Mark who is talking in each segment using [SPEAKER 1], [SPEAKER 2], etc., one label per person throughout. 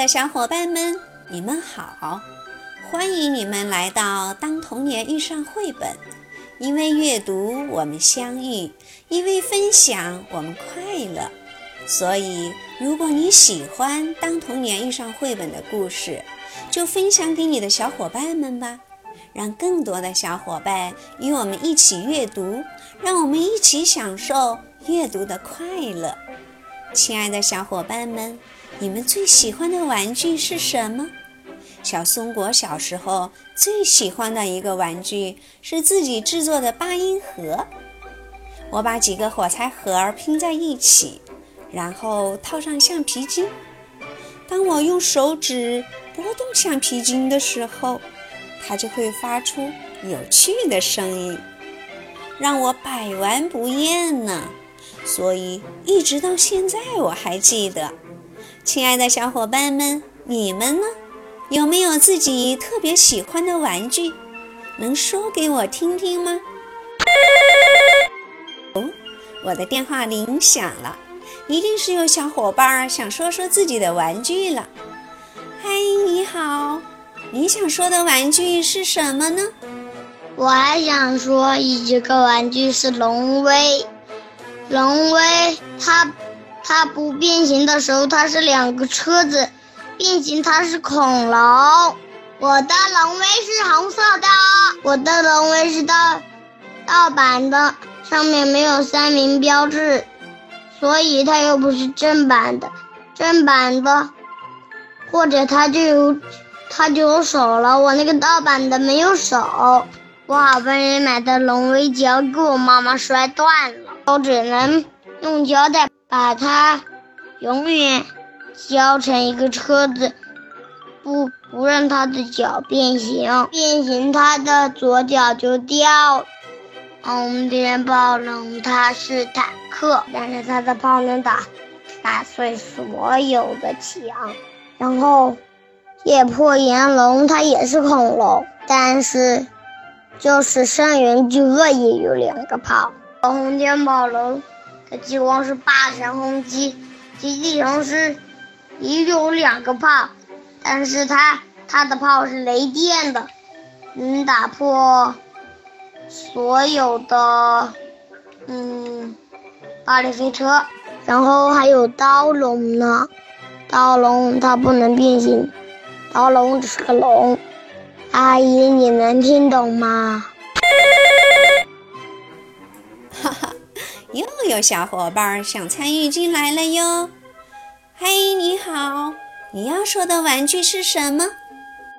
[SPEAKER 1] 的小伙伴们，你们好！欢迎你们来到《当童年遇上绘本》，因为阅读我们相遇，因为分享我们快乐。所以，如果你喜欢《当童年遇上绘本》的故事，就分享给你的小伙伴们吧，让更多的小伙伴与我们一起阅读，让我们一起享受阅读的快乐。亲爱的小伙伴们，你们最喜欢的玩具是什么？小松果小时候最喜欢的一个玩具是自己制作的八音盒。我把几个火柴盒拼在一起，然后套上橡皮筋。当我用手指拨动橡皮筋的时候，它就会发出有趣的声音，让我百玩不厌呢。所以一直到现在我还记得，亲爱的小伙伴们，你们呢？有没有自己特别喜欢的玩具？能说给我听听吗？哦，我的电话铃响了，一定是有小伙伴想说说自己的玩具了。嗨，你好，你想说的玩具是什么呢？
[SPEAKER 2] 我还想说一个玩具是龙威。龙威，它它不变形的时候，它是两个车子；变形，它是恐龙。我的龙威是红色的，我的龙威是盗盗版的，上面没有三明标志，所以它又不是正版的。正版的，或者它就有它就有手了。我那个盗版的没有手，我好不容易买的龙威脚给我妈妈摔断了。我只能用胶带把它永远胶成一个车子，不不让它的脚变形，变形它的左脚就掉。红天暴龙它是坦克，但是它的炮能打打碎所有的墙。然后夜破炎龙它也是恐龙，但是就是上元巨鳄也有两个炮。红天宝龙激光是八神轰击，极地城是也有两个炮，但是它它的炮是雷电的，能打破所有的嗯巴黎飞车。然后还有刀龙呢，刀龙它不能变形，刀龙只是个龙。阿姨，你能听懂吗？
[SPEAKER 1] 哈 哈又有小伙伴想参与进来了哟！嘿，你好，你要说的玩具是什么？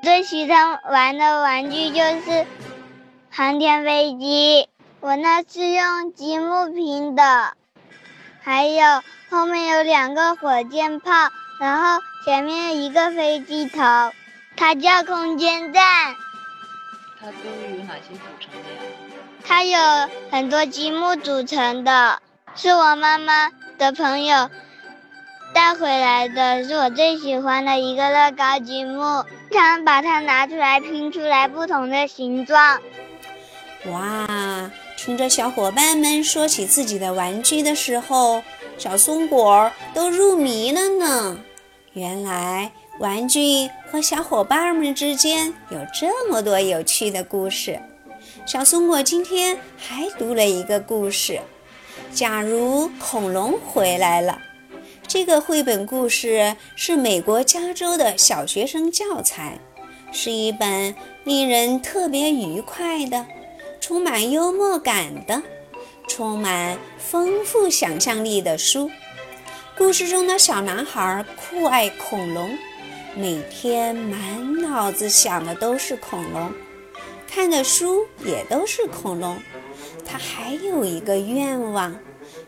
[SPEAKER 3] 最喜欢玩的玩具就是航天飞机，我那是用积木拼的，还有后面有两个火箭炮，然后前面一个飞机头，它叫空间站。
[SPEAKER 4] 它都有哪些组成的呀？
[SPEAKER 3] 它有很多积木组成的，是我妈妈的朋友带回来的，是我最喜欢的一个乐高积木。常把它拿出来拼出来不同的形状。
[SPEAKER 1] 哇！听着小伙伴们说起自己的玩具的时候，小松果都入迷了呢。原来玩具和小伙伴们之间有这么多有趣的故事。小松果今天还读了一个故事，假如恐龙回来了。这个绘本故事是美国加州的小学生教材，是一本令人特别愉快的、充满幽默感的、充满丰富想象力的书。故事中的小男孩酷爱恐龙，每天满脑子想的都是恐龙。看的书也都是恐龙，他还有一个愿望，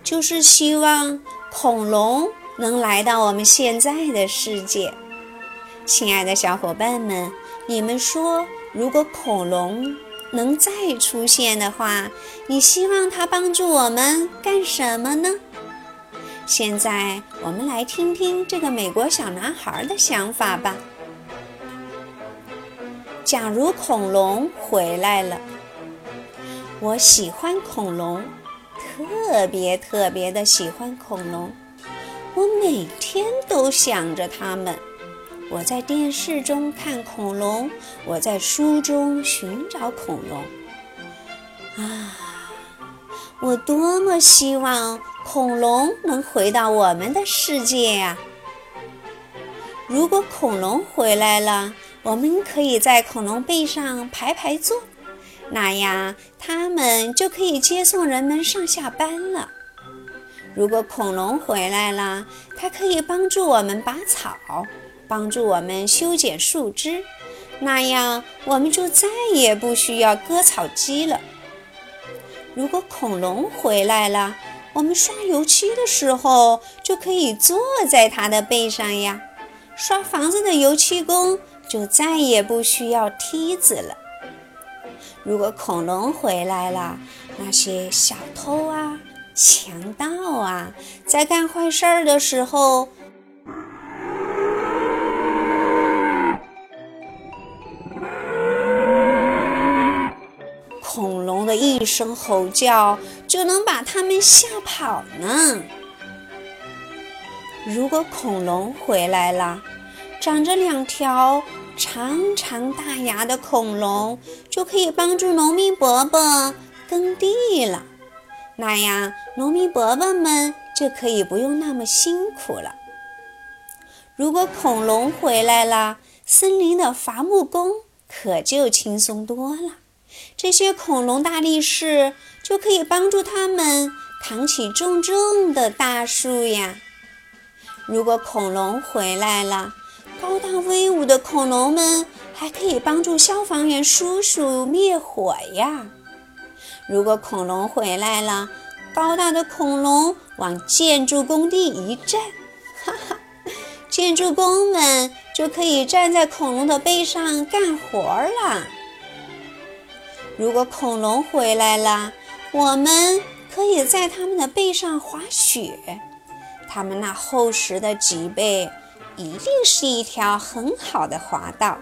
[SPEAKER 1] 就是希望恐龙能来到我们现在的世界。亲爱的小伙伴们，你们说，如果恐龙能再出现的话，你希望它帮助我们干什么呢？现在我们来听听这个美国小男孩的想法吧。假如恐龙回来了，我喜欢恐龙，特别特别的喜欢恐龙。我每天都想着它们，我在电视中看恐龙，我在书中寻找恐龙。啊，我多么希望恐龙能回到我们的世界呀！如果恐龙回来了，我们可以在恐龙背上排排坐，那样它们就可以接送人们上下班了。如果恐龙回来了，它可以帮助我们拔草，帮助我们修剪树枝，那样我们就再也不需要割草机了。如果恐龙回来了，我们刷油漆的时候就可以坐在它的背上呀。刷房子的油漆工就再也不需要梯子了。如果恐龙回来了，那些小偷啊。强盗啊，在干坏事儿的时候，恐龙的一声吼叫就能把他们吓跑呢。如果恐龙回来了，长着两条长长大牙的恐龙就可以帮助农民伯伯耕地了。那样，农民伯伯们就可以不用那么辛苦了。如果恐龙回来了，森林的伐木工可就轻松多了。这些恐龙大力士就可以帮助他们扛起重重的大树呀。如果恐龙回来了，高大威武的恐龙们还可以帮助消防员叔叔灭火呀。如果恐龙回来了，高大的恐龙往建筑工地一站，哈哈，建筑工们就可以站在恐龙的背上干活了。如果恐龙回来了，我们可以在它们的背上滑雪，它们那厚实的脊背一定是一条很好的滑道。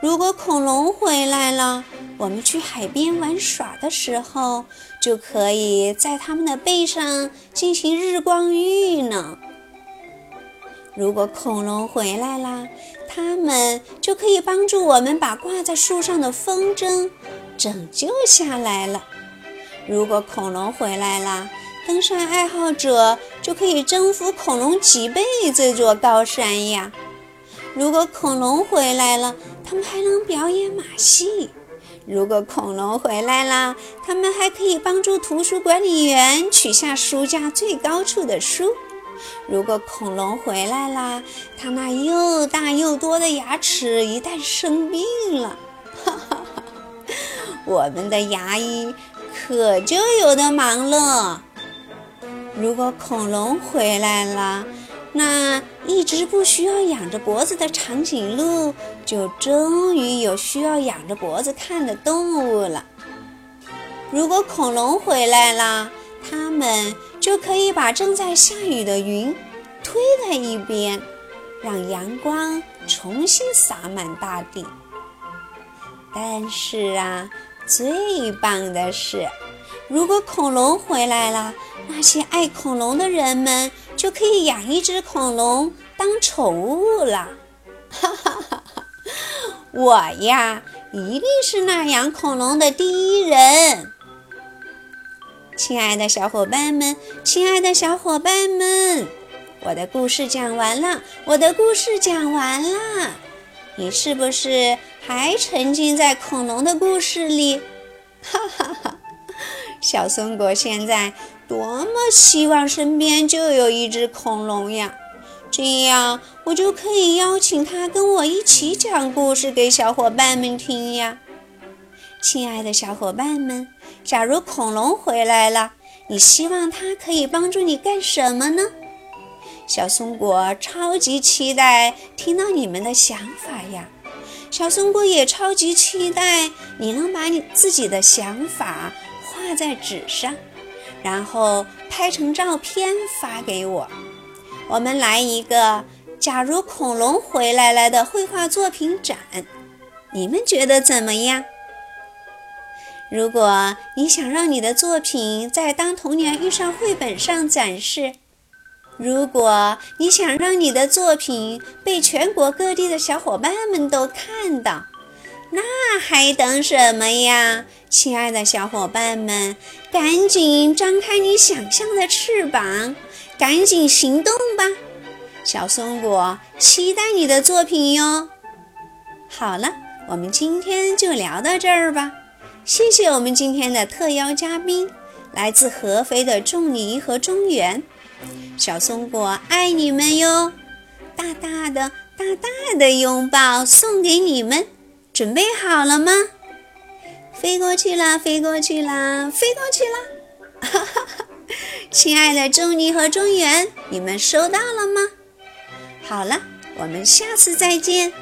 [SPEAKER 1] 如果恐龙回来了，我们去海边玩耍的时候，就可以在它们的背上进行日光浴呢。如果恐龙回来了，它们就可以帮助我们把挂在树上的风筝拯救下来了。如果恐龙回来了，登山爱好者就可以征服恐龙脊背这座高山呀。如果恐龙回来了，他们还能表演马戏。如果恐龙回来了，他们还可以帮助图书管理员取下书架最高处的书。如果恐龙回来了，它那又大又多的牙齿一旦生病了，哈哈哈，我们的牙医可就有的忙了。如果恐龙回来了，那一直不需要仰着脖子的长颈鹿，就终于有需要仰着脖子看的动物了。如果恐龙回来了，它们就可以把正在下雨的云推在一边，让阳光重新洒满大地。但是啊，最棒的是，如果恐龙回来了，那些爱恐龙的人们。就可以养一只恐龙当宠物了，哈哈哈哈！我呀，一定是那养恐龙的第一人。亲爱的小伙伴们，亲爱的小伙伴们，我的故事讲完了，我的故事讲完了，你是不是还沉浸在恐龙的故事里？哈哈哈！小松果现在。多么希望身边就有一只恐龙呀！这样我就可以邀请它跟我一起讲故事给小伙伴们听呀。亲爱的小伙伴们，假如恐龙回来了，你希望它可以帮助你干什么呢？小松果超级期待听到你们的想法呀！小松果也超级期待你能把你自己的想法在纸上。然后拍成照片发给我，我们来一个“假如恐龙回来了”的绘画作品展，你们觉得怎么样？如果你想让你的作品在《当童年遇上绘本》上展示，如果你想让你的作品被全国各地的小伙伴们都看到，那还等什么呀？亲爱的小伙伴们，赶紧张开你想象的翅膀，赶紧行动吧！小松果期待你的作品哟。好了，我们今天就聊到这儿吧。谢谢我们今天的特邀嘉宾，来自合肥的仲尼和中原。小松果爱你们哟，大大的、大大的拥抱送给你们，准备好了吗？飞过去啦，飞过去啦，飞过去啦！亲爱的中尼和中原，你们收到了吗？好了，我们下次再见。